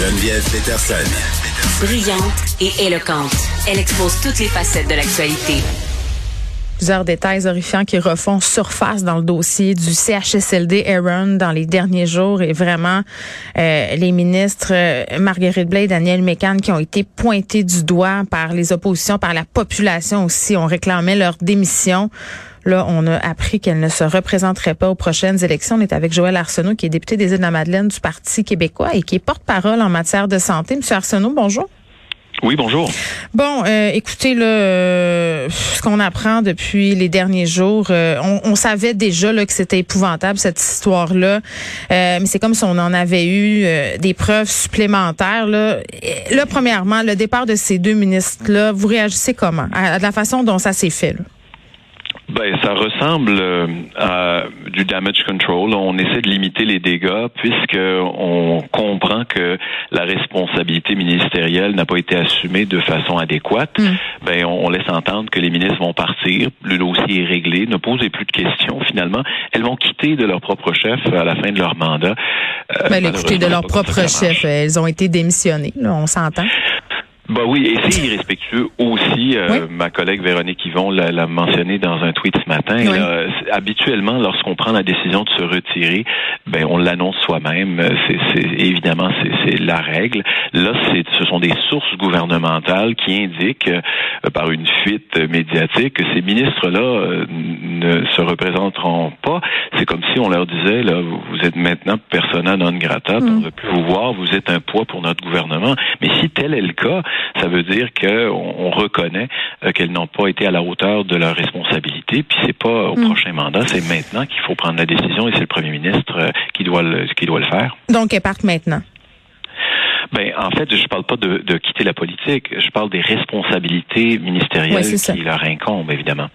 Geneviève Peterson. Brillante et éloquente, elle expose toutes les facettes de l'actualité. Plusieurs détails horrifiants qui refont surface dans le dossier du CHSLD Aaron dans les derniers jours et vraiment euh, les ministres euh, Marguerite Blais et Daniel Mécan qui ont été pointés du doigt par les oppositions, par la population aussi, ont réclamé leur démission. Là, on a appris qu'elle ne se représenterait pas aux prochaines élections. On est avec Joël Arsenault, qui est député des Îles-de-la-Madeleine du Parti québécois et qui est porte-parole en matière de santé. Monsieur Arsenault, bonjour. Oui, bonjour. Bon, euh, écoutez, là, euh, ce qu'on apprend depuis les derniers jours, euh, on, savait déjà là, que c'était épouvantable, cette histoire-là, mais c'est comme si on en avait eu des preuves supplémentaires. Là. là, premièrement, le départ de ces deux ministres-là, vous réagissez comment? À, la façon dont ça s'est fait? Là? Ben, ça ressemble euh, à du damage control. On essaie de limiter les dégâts puisque on comprend que la responsabilité ministérielle n'a pas été assumée de façon adéquate. Mm. Ben, on, laisse entendre que les ministres vont partir, le dossier est réglé, ne posez plus de questions. Finalement, elles vont quitter de leur propre chef à la fin de leur mandat. Ben, quitter de leur propre chef, elles ont été démissionnées. on s'entend. Bah oui, et c'est irrespectueux aussi. Euh, ma collègue Véronique Yvon l'a mentionné dans un tweet ce matin. habituellement, lorsqu'on prend la décision de se retirer, ben on l'annonce soi-même. C'est évidemment c'est la règle. Là, c'est ce sont des sources gouvernementales qui indiquent euh, par une fuite médiatique que ces ministres-là euh, ne se représenteront pas. C'est comme si on leur disait là, vous êtes maintenant persona non grata, mm. on ne veut plus vous voir, vous êtes un poids pour notre gouvernement. Mais si tel est le cas, ça veut dire qu'on on reconnaît euh, qu'elles n'ont pas été à la hauteur de leur responsabilité. Puis c'est pas au hmm. prochain mandat, c'est maintenant qu'il faut prendre la décision et c'est le premier ministre euh, qui doit le, qui doit le faire. Donc elles partent maintenant. Ben, en fait, je parle pas de, de, quitter la politique. Je parle des responsabilités ministérielles qui leur incombent, évidemment.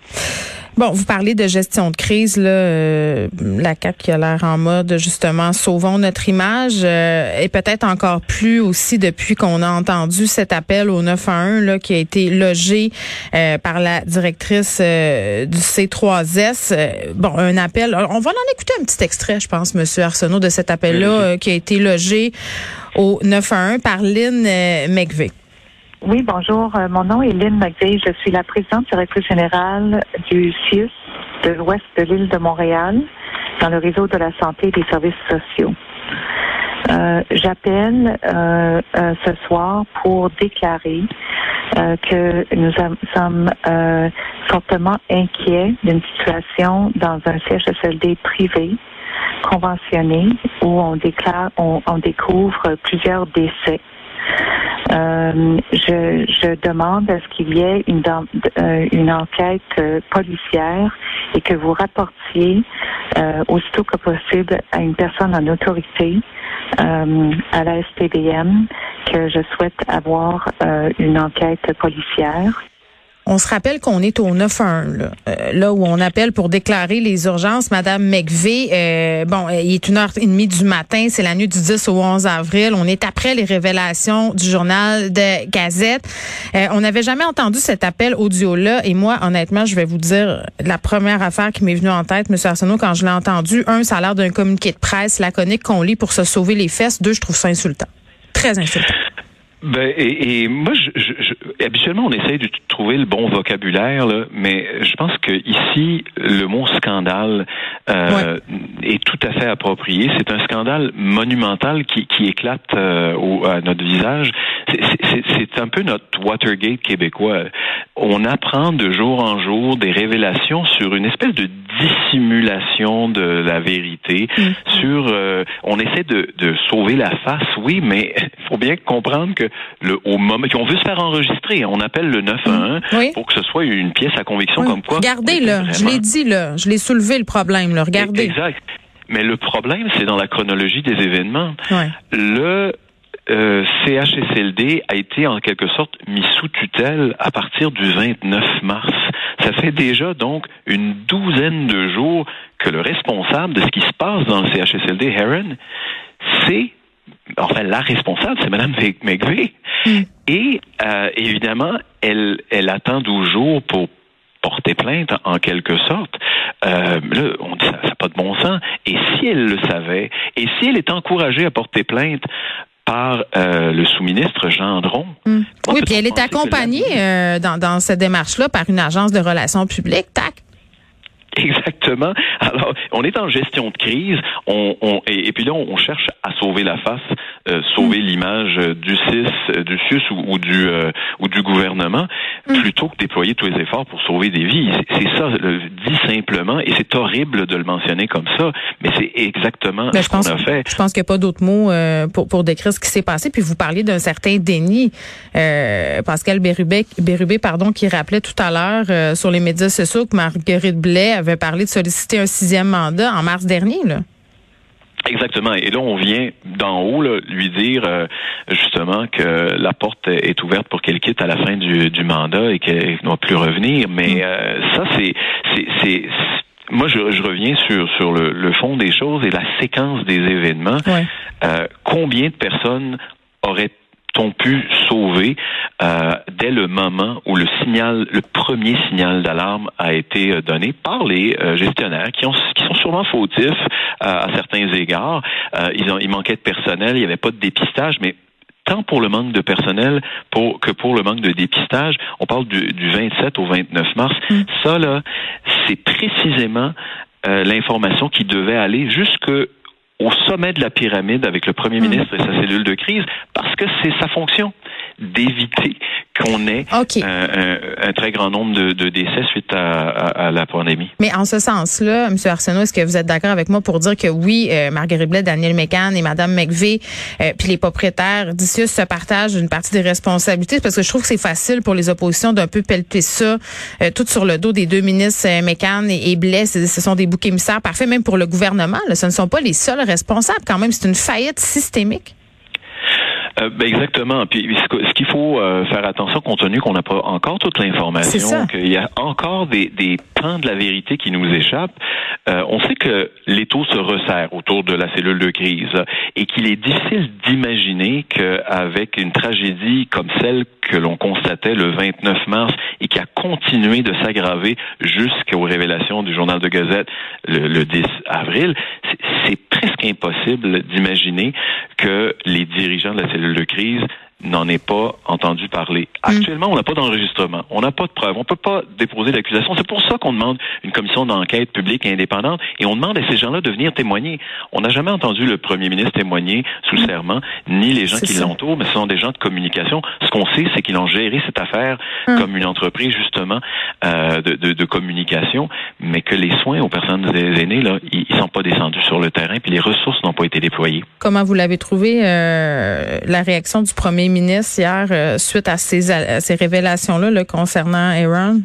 Bon, vous parlez de gestion de crise, là, euh, la CAP qui a l'air en mode justement sauvons notre image euh, et peut-être encore plus aussi depuis qu'on a entendu cet appel au 911 là, qui a été logé euh, par la directrice du C3S. bon, un appel. On va en écouter un petit extrait, je pense, Monsieur Arsenault, de cet appel-là qui a été logé au 911 par Lynn McVeigh. Oui, bonjour. Euh, mon nom est Lynn McVeigh. Je suis la présidente directrice générale du CIUS de l'ouest de l'île de Montréal dans le réseau de la santé et des services sociaux. Euh, J'appelle euh, euh ce soir pour déclarer euh, que nous sommes fortement inquiets d'une situation dans un CHSLD privé conventionné où on découvre plusieurs décès euh, je, demande à ce qu'il y ait une, euh, enquête euh, policière et que vous rapportiez aussitôt que possible à une personne en autorité à la SPBM que je souhaite avoir une enquête policière. On se rappelle qu'on est au 9-1, là, euh, là, où on appelle pour déclarer les urgences. Madame McVeigh, euh, bon, il est une heure et demie du matin, c'est la nuit du 10 au 11 avril. On est après les révélations du journal de Gazette. Euh, on n'avait jamais entendu cet appel audio-là. Et moi, honnêtement, je vais vous dire la première affaire qui m'est venue en tête, M. Arsenault, quand je l'ai entendu. Un, ça a l'air d'un communiqué de presse laconique qu'on lit pour se sauver les fesses. Deux, je trouve ça insultant. Très insultant. Ben, et, et moi, je, je, habituellement, on essaye de trouver le bon vocabulaire, là, mais je pense que ici, le mot scandale euh, est tout à fait approprié. C'est un scandale monumental qui, qui éclate euh, au, à notre visage. C'est un peu notre Watergate québécois. On apprend de jour en jour des révélations sur une espèce de dissimulation de la vérité. Mm. Sur, euh, on essaie de, de sauver la face, oui, mais il faut bien comprendre que le au moment, on veut se faire enregistrer. On appelle le 911 pour que ce soit une pièce à conviction comme quoi. Regardez là, je l'ai dit là, je l'ai soulevé le problème là. Regardez. Exact. Mais le problème, c'est dans la chronologie des événements. Le euh, CHSLD a été en quelque sorte mis sous tutelle à partir du 29 mars. Ça fait déjà donc une douzaine de jours que le responsable de ce qui se passe dans le CHSLD Heron, c'est enfin la responsable, c'est Mme McVeigh. Mm. Et euh, évidemment, elle, elle attend 12 jours pour porter plainte en quelque sorte. Euh, là, on dit ça n'a pas de bon sens. Et si elle le savait, et si elle est encouragée à porter plainte par euh, le sous-ministre Gendron. Mm. Oui, puis elle est accompagnée euh, dans, dans cette démarche-là par une agence de relations publiques, TAC. Exactement. Alors, on est en gestion de crise, on, on et, puis là, on cherche à sauver la face, euh, sauver mm. l'image du CIS, euh, du CIUS ou, du euh, ou du gouvernement, mm. plutôt que déployer tous les efforts pour sauver des vies. C'est ça, le, dit simplement, et c'est horrible de le mentionner comme ça, mais c'est exactement ce qu'on a fait. Je pense qu'il n'y a pas d'autres mots pour, pour décrire ce qui s'est passé. Puis vous parliez d'un certain déni. Pascal Bérubé, Bérubé, pardon, qui rappelait tout à l'heure sur les médias sociaux que Marguerite Blais avait parlé de solliciter un sixième mandat en mars dernier. Là. Exactement. Et là, on vient d'en haut lui dire euh, justement que la porte est ouverte pour qu'elle quitte à la fin du, du mandat et qu'elle ne va plus revenir. Mais mm. euh, ça, c'est, c'est, moi, je, je, reviens sur sur le, le, fond des choses et la séquence des événements. Euh, combien de personnes auraient ont pu sauver euh, dès le moment où le signal, le premier signal d'alarme a été euh, donné par les euh, gestionnaires qui, ont, qui sont sûrement fautifs à certains égards. ils, ont, il manquait de personnel, il n'y avait pas de dépistage, mais tant pour le manque de personnel pour, que pour le manque de dépistage. On parle du, du 27 au 29 mars. Mm. Ça, là, c'est précisément l'information qui devait aller jusque au sommet de la pyramide avec le premier hmm. ministre et sa cellule de crise parce que c'est sa fonction d'éviter qu'on ait un, très grand nombre de, décès suite à, la pandémie. Mais en ce sens-là, M. Arsenault, est-ce que vous êtes d'accord avec moi pour dire que oui, euh, Marguerite Blais, Daniel Mécan et Mme McVeigh, euh, puis les propriétaires d'Icius se partagent une partie des responsabilités? Parce que je trouve que c'est facile pour les oppositions d'un peu pelleter ça euh, tout sur le dos des deux ministres Mécan et, et Blais. Ce sont des boucs émissaires parfaits, même pour le gouvernement. ce ne sont pas les seuls responsables quand même. C'est une faillite systémique. Euh, ben exactement. Puis ce qu'il faut euh, faire attention, compte tenu qu'on n'a pas encore toute l'information, qu'il y a encore des, des pans de la vérité qui nous échappent. Euh, on sait que l'étau se resserre autour de la cellule de crise et qu'il est difficile d'imaginer qu'avec une tragédie comme celle que l'on constatait le 29 mars et qui a continué de s'aggraver jusqu'aux révélations du journal de Gazette le, le 10 avril, c'est presque impossible d'imaginer que les dirigeants de la cellule de crise n'en est pas entendu parler. Mm. Actuellement, on n'a pas d'enregistrement, on n'a pas de preuves, on peut pas déposer d'accusation. C'est pour ça qu'on demande une commission d'enquête publique et indépendante et on demande à ces gens-là de venir témoigner. On n'a jamais entendu le premier ministre témoigner sous mm. serment, ni les gens qui l'entourent, mais ce sont des gens de communication. Ce qu'on sait, c'est qu'ils ont géré cette affaire mm. comme une entreprise justement euh, de, de, de, communication, mais que les soins aux personnes aînées, là, ils, ils sont pas descendus sur le terrain, puis les ressources n'ont pas été déployées. Comment vous l'avez trouvé euh, la réaction du premier ministre hier euh, suite à ces, ces révélations-là concernant Aaron?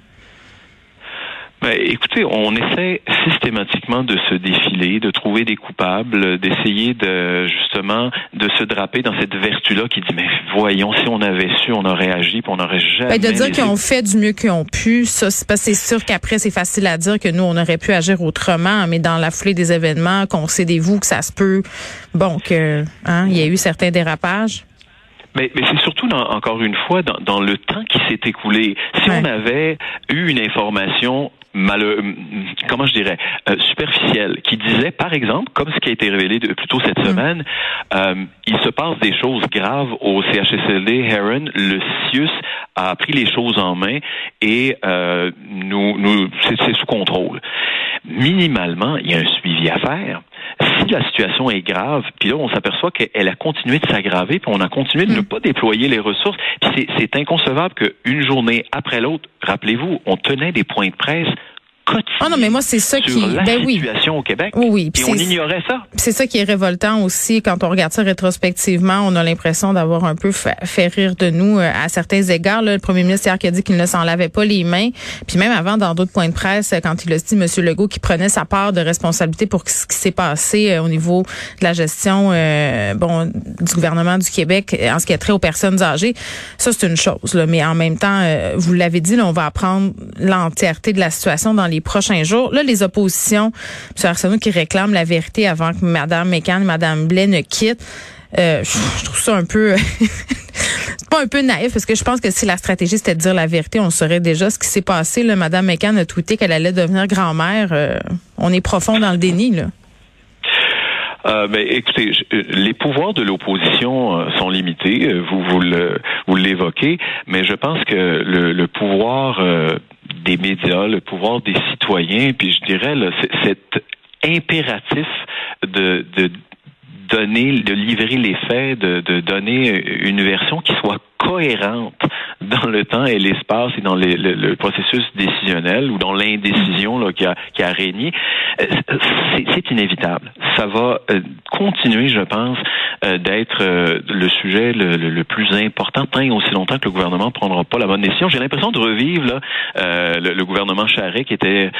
Ben, écoutez, on essaie systématiquement de se défiler, de trouver des coupables, d'essayer de justement de se draper dans cette vertu-là qui dit mais voyons si on avait su, on aurait agi, puis on aurait jamais. Ben, de dire qu'ils ont fait du mieux qu'ils ont pu, ça c'est sûr qu'après c'est facile à dire que nous on aurait pu agir autrement, mais dans la foulée des événements, qu'on sait des vous que ça se peut, bon que hein, il y a eu certains dérapages. Mais, mais c'est surtout, dans, encore une fois, dans, dans le temps qui s'est écoulé. Si on avait eu une information mal, comment je dirais, euh, superficielle, qui disait, par exemple, comme ce qui a été révélé de, plus tôt cette mm. semaine, euh, il se passe des choses graves au CHSLD Heron. Le CIUS a pris les choses en main et euh, nous, nous c'est sous contrôle. Minimalement, il y a un suivi à faire si la situation est grave, puis là, on s'aperçoit qu'elle a continué de s'aggraver, puis on a continué de ne mm. pas déployer les ressources, c'est inconcevable qu'une journée après l'autre, rappelez-vous, on tenait des points de presse quotidien. Ah non, mais moi, c'est ça qui. la ben oui. au Québec. Oui, oui. Puis Et on ignorait ça. C'est ça qui est révoltant aussi quand on regarde ça rétrospectivement. On a l'impression d'avoir un peu fa- fait rire de nous euh, à certains égards. Là, le premier ministre hier qui a dit qu'il ne s'en lavait pas les mains. Puis même avant, dans d'autres points de presse, quand il a dit, M. Legault, qui prenait sa part de responsabilité pour ce qui s'est passé euh, au niveau de la gestion euh, bon du gouvernement du Québec en ce qui a trait aux personnes âgées. Ça, c'est une chose. Là. Mais en même temps, vous l'avez dit, là, on va apprendre l'entièreté de la situation dans les prochains jours. Là, les oppositions, M. Arsenault qui réclame la vérité avant que Mme McCann, Mme Blais ne quittent. Euh, je trouve ça un peu pas un peu naïf parce que je pense que si la stratégie c'était de dire la vérité, on saurait déjà ce qui s'est passé. Là, Mme McCann a tweeté qu'elle allait devenir grand-mère. Euh, on est profond dans le déni là. Euh, ben, écoutez, les pouvoirs de l'opposition sont limités. Vous vous l'évoquez, mais je pense que le, pouvoir des médias, le pouvoir des citoyens, puis je dirais là, cet impératif de, de donner, de livrer les faits, de, de donner une version qui soit cohérente dans le temps et l'espace et dans les- le, le processus décisionnel ou dans l'indécision qui, a, qui a régné, euh, c'est inévitable. Ça va euh, continuer, je pense, euh, d'être le sujet le, le- plus important tant aussi longtemps que le gouvernement ne prendra pas la bonne décision. J'ai l'impression de revivre là, le, le gouvernement Charest qui était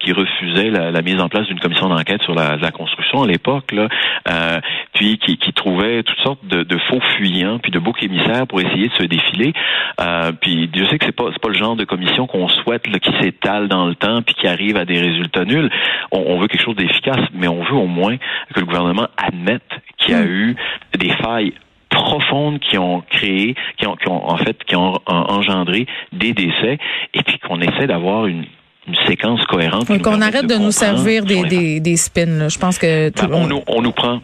qui refusait la, la mise en place d'une commission d'enquête sur la, la construction à l'époque, euh, puis qui, qui trouvait toutes sortes de, de faux fuyants puis de boucs émissaires pour essayer de se défiler. Euh, puis je sais que c'est pas c'est pas le genre de commission qu'on souhaite là, qui s'étale dans le temps puis qui arrive à des résultats nuls. On, on veut quelque chose d'efficace, mais on veut au moins que le gouvernement admette qu'il y a eu des failles profondes qui ont créé, qui ont, qui ont en fait qui ont en- engendré des décès, et puis qu'on essaie d'avoir une, une séquence cohérente. qui Donc, nous on permette arrête de, nous servir des, des, des spins. là. Je pense que tout ben, on, nous, on nous prend.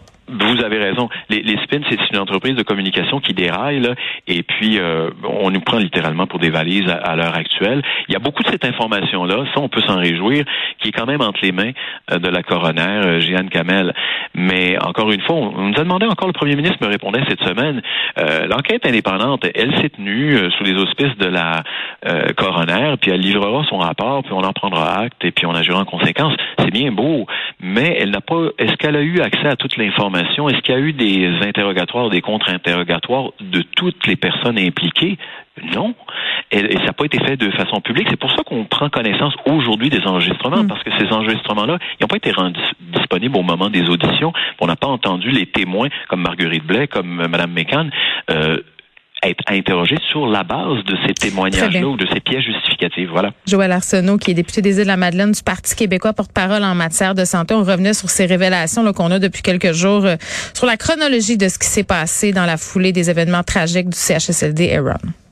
Vous avez raison. Les, les spins, c'est une entreprise de communication qui déraille, là, et puis euh, on nous prend littéralement pour des valises à, à l'heure actuelle. Il y a beaucoup de cette information-là, ça on peut s'en réjouir, qui est quand même entre les mains euh, de la coroner, euh, Jeanne Kamel. Mais encore une fois, on, on nous a demandé encore, le premier ministre me répondait cette semaine, euh, l'enquête indépendante, elle s'est tenue euh, sous les auspices de la euh, coroner, puis elle livrera son rapport, puis on en prendra acte, et puis on agira en conséquence. C'est bien beau, mais elle n'a pas. Est-ce qu'elle a eu accès à toute l'information Est-ce qu'il y a eu des interrogatoires, des contre-interrogatoires de toutes les personnes impliquées? Non. Et, et ça n'a pas été fait de façon publique. C'est pour ça qu'on prend connaissance aujourd'hui des enregistrements, parce que ces enregistrements-là, ils n'ont pas été rendus disponibles au moment des auditions. On n'a pas entendu les témoins comme Marguerite Blais, comme euh, Mme McCann. Euh, être interrogés sur la base de ces témoignages-là ou de ces pièces justificatives. Voilà. Joël Arsenault, qui est député des Îles-de-la-Madeleine du Parti québécois, porte-parole en matière de santé. On revenait sur ces révélations qu'on a depuis quelques jours euh, sur la chronologie de ce qui s'est passé dans la foulée des événements tragiques du CHSLD Aaron.